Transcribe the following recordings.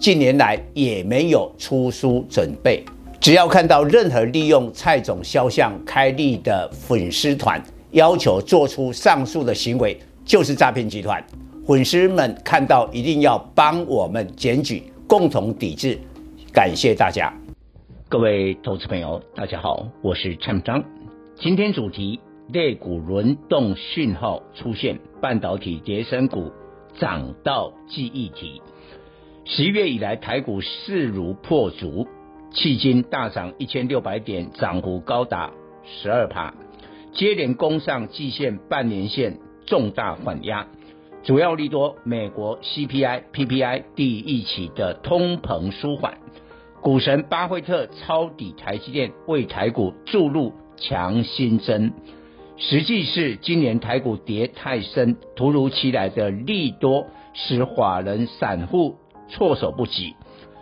近年来也没有出书准备。只要看到任何利用蔡总肖像开立的粉丝团，要求做出上述的行为，就是诈骗集团。粉丝们看到一定要帮我们检举，共同抵制。感谢大家。各位投资朋友，大家好，我是蔡明彰。今天主题：类股轮动讯号出现，半导体跌深股涨到记忆体。十一月以来，台股势如破竹，迄今大涨一千六百点，涨幅高达十二趴，接连攻上季线、半年线，重大缓压。主要利多美国 CPI、PPI 第一期的通膨舒缓。股神巴菲特抄底台积电，为台股注入强心针。实际是今年台股跌太深，突如其来的利多使法人散户措手不及，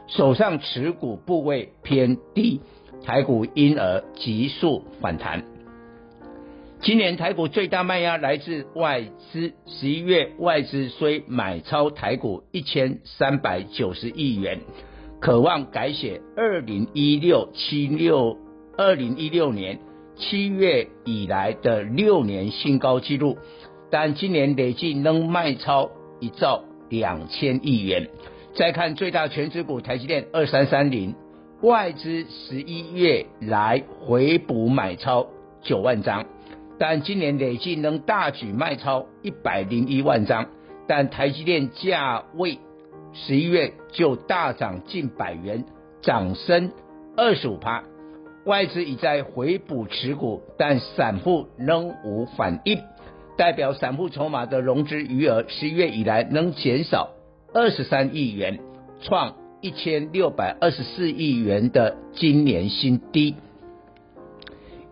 手上持股部位偏低，台股因而急速反弹。今年台股最大卖压来自外资，十一月外资虽买超台股一千三百九十亿元。渴望改写二零一六七六二零一六年七月以来的六年新高纪录，但今年累计仍卖超一兆两千亿元。再看最大全值股台积电二三三零，外资十一月来回补买超九万张，但今年累计能大举卖超一百零一万张，但台积电价位。十一月就大涨近百元，涨升二十五趴。外资已在回补持股，但散户仍无反应，代表散户筹码的融资余额十一月以来能减少二十三亿元，创一千六百二十四亿元的今年新低。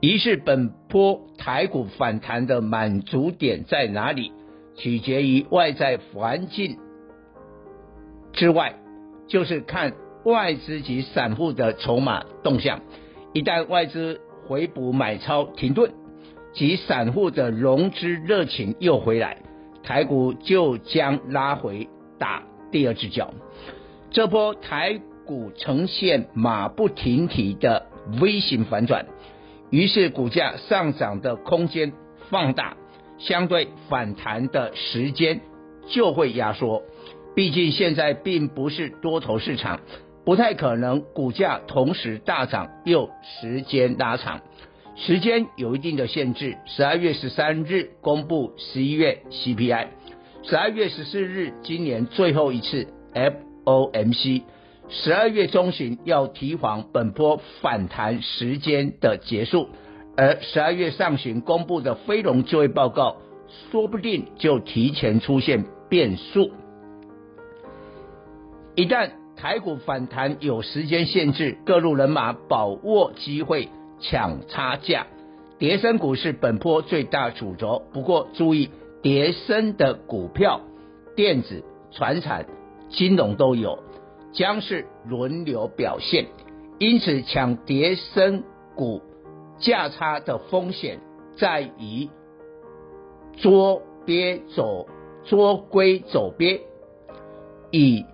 于是本波台股反弹的满足点在哪里？取决于外在环境。之外，就是看外资及散户的筹码动向。一旦外资回补买超停顿，及散户的融资热情又回来，台股就将拉回打第二只脚。这波台股呈现马不停蹄的 V 型反转，于是股价上涨的空间放大，相对反弹的时间就会压缩。毕竟现在并不是多头市场，不太可能股价同时大涨又时间拉长，时间有一定的限制。十二月十三日公布十一月 CPI，十二月十四日今年最后一次 FOMC，十二月中旬要提防本波反弹时间的结束，而十二月上旬公布的非农就业报告，说不定就提前出现变数。一旦台股反弹有时间限制，各路人马把握机会抢差价，叠升股是本波最大主轴。不过注意，跌深的股票，电子、传产、金融都有，将是轮流表现。因此，抢跌深股价差的风险在于捉鳖走，捉龟走鳖，以。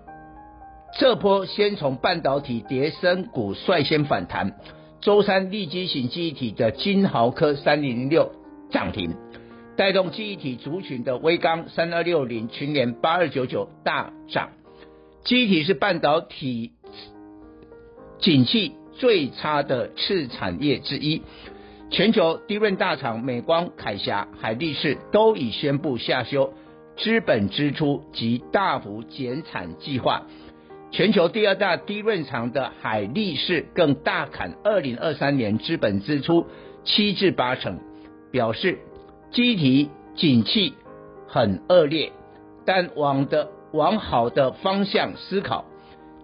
这波先从半导体跌升股率先反弹，周三利基型记忆体的金豪科三零零六涨停，带动记忆体族群的威刚三二六零、群联八二九九大涨。记忆体是半导体景气最差的次产业之一，全球低润大厂美光、凯霞、海力士都已宣布下修资本支出及大幅减产计划。全球第二大低润厂的海力士更大砍二零二三年资本支出七至八成，表示记忆体景气很恶劣，但往的往好的方向思考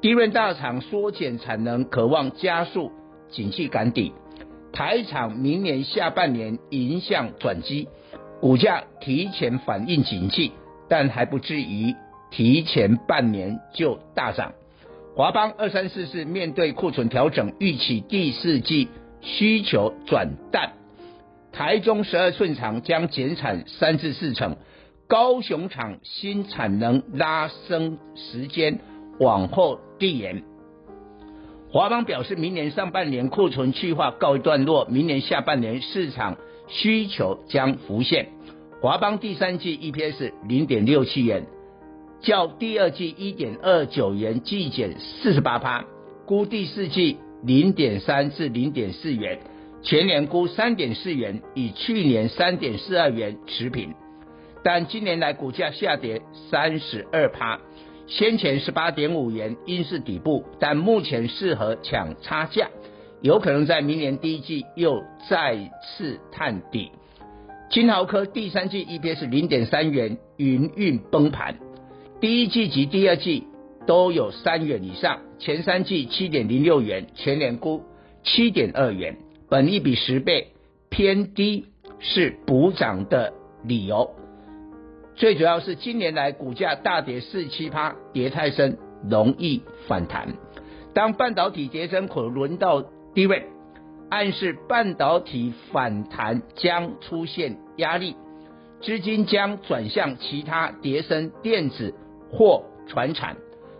，DRAM 大厂缩减产能，渴望加速景气赶底。台厂明年下半年迎向转机，股价提前反映景气，但还不至于提前半年就大涨。华邦二三四四面对库存调整，预期第四季需求转淡。台中十二寸厂将减产三至四成，高雄厂新产能拉升时间往后递延。华邦表示，明年上半年库存去化告一段落，明年下半年市场需求将浮现。华邦第三季 EPS 零点六七元，较第二季一点二九元季减四十八趴，估第四季零点三至零点四元。全年估三点四元，与去年三点四二元持平，但今年来股价下跌三十二趴，先前十八点五元应是底部，但目前适合抢差价，有可能在明年第一季又再次探底。金豪科第三季 EPS 零点三元，营运崩盘，第一季及第二季都有三元以上，前三季七点零六元，全年估七点二元。本益比十倍偏低是补涨的理由，最主要是今年来股价大跌四七趴，跌太深容易反弹。当半导体跌深，可轮到低位暗示半导体反弹将出现压力，资金将转向其他跌深电子或传产，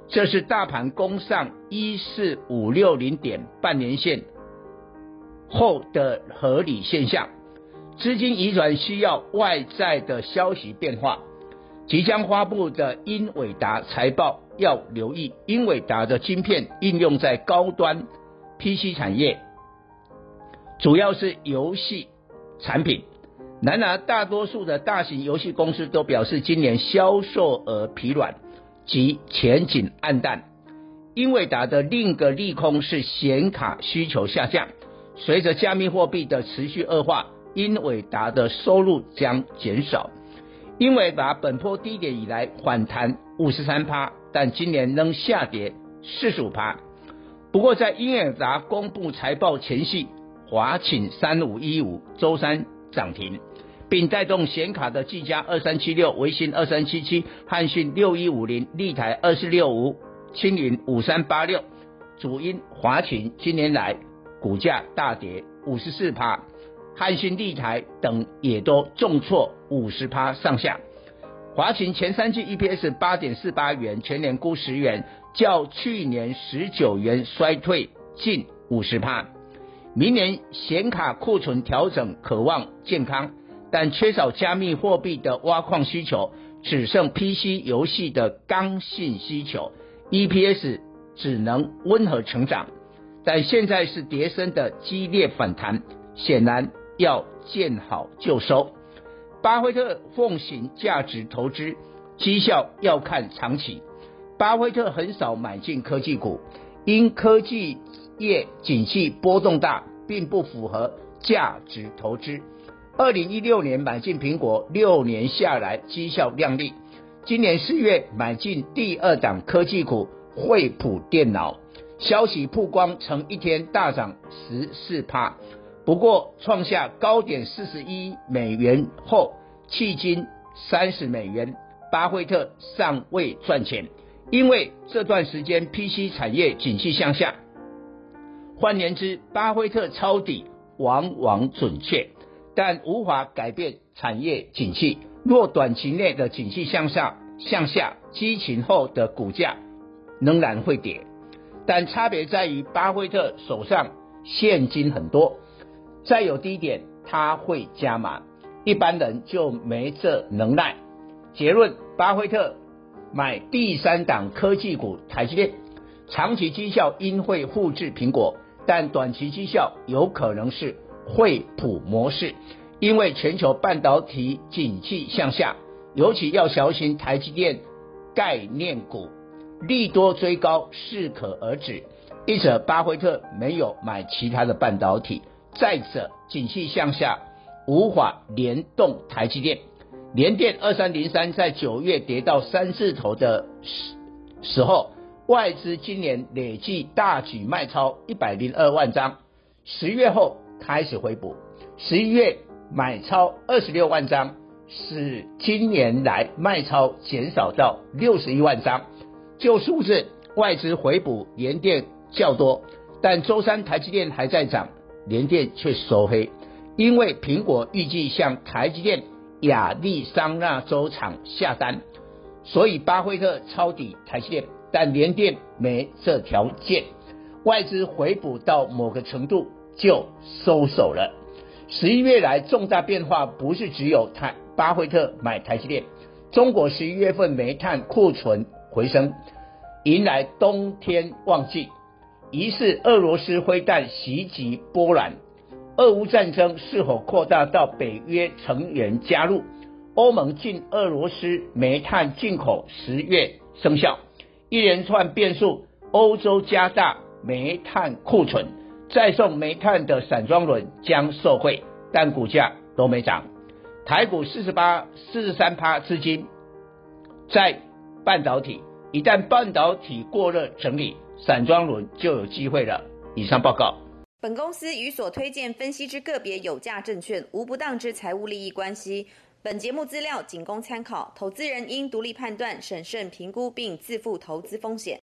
这是大盘攻上一四五六零点半年线后的合理现象，资金移转需要外在的消息变化。即将发布的英伟达财报要留意，英伟达的晶片应用在高端 PC 产业，主要是游戏产品。然而，大多数的大型游戏公司都表示今年销售额疲软及前景黯淡。英伟达的另一个利空是显卡需求下降。随着加密货币的持续恶化，英伟达的收入将减少。英伟达本波低点以来反弹五十三趴，但今年仍下跌四十五趴。不过在英伟达公布财报前夕，华擎三五一五周三涨停，并带动显卡的技嘉二三七六、微星二三七七、汉讯六一五零、立台二四六五、青云五三八六。主因华擎今年来。股价大跌五十四趴，汉讯、立台等也都重挫五十趴上下。华擎前三季 EPS 八点四八元，全年估十元，较去年十九元衰退近五十趴。明年显卡库存调整渴望健康，但缺少加密货币的挖矿需求，只剩 PC 游戏的刚性需求，EPS 只能温和成长。但现在是跌升的激烈反弹，显然要见好就收。巴菲特奉行价值投资，绩效要看长期。巴菲特很少买进科技股，因科技业景气波动大，并不符合价值投资。二零一六年买进苹果，六年下来绩效亮丽。今年四月买进第二档科技股惠普电脑。消息曝光，曾一天大涨十四趴，不过创下高点四十一美元后，迄今三十美元，巴菲特尚未赚钱，因为这段时间 PC 产业景气向下。换言之，巴菲特抄底往往准确，但无法改变产业景气。若短期内的景气向下，向下激情后的股价仍然会跌。但差别在于，巴菲特手上现金很多，再有低点他会加码，一般人就没这能耐。结论：巴菲特买第三档科技股台积电，长期绩效应会复制苹果，但短期绩效有可能是惠普模式，因为全球半导体景气向下，尤其要小心台积电概念股。利多追高适可而止，一者巴菲特没有买其他的半导体，再者景气向下，无法联动台积电。联电二三零三在九月跌到三字头的时时候，外资今年累计大举卖超一百零二万张，十月后开始回补，十一月买超二十六万张，使今年来卖超减少到六十一万张。就数字，外资回补联电较多，但周三台积电还在涨，联电却收黑，因为苹果预计向台积电亚利桑那州厂下单，所以巴菲特抄底台积电。但联电没这条件，外资回补到某个程度就收手了。十一月来重大变化不是只有台巴菲特买台积电，中国十一月份煤炭库存回升，迎来冬天旺季。疑似俄罗斯飞弹袭击波兰，俄乌战争是否扩大到北约成员加入？欧盟禁俄罗斯煤炭进口十月生效。一连串变数，欧洲加大煤炭库存，再送煤炭的散装轮将受惠，但股价都没涨。台股四十八、四十三趴资金在半导体，一旦半导体过热整理，散装轮就有机会了。以上报告。本公司与所推荐分析之个别有价证券无不当之财务利益关系。本节目资料仅供参考，投资人应独立判断、审慎评估并自负投资风险。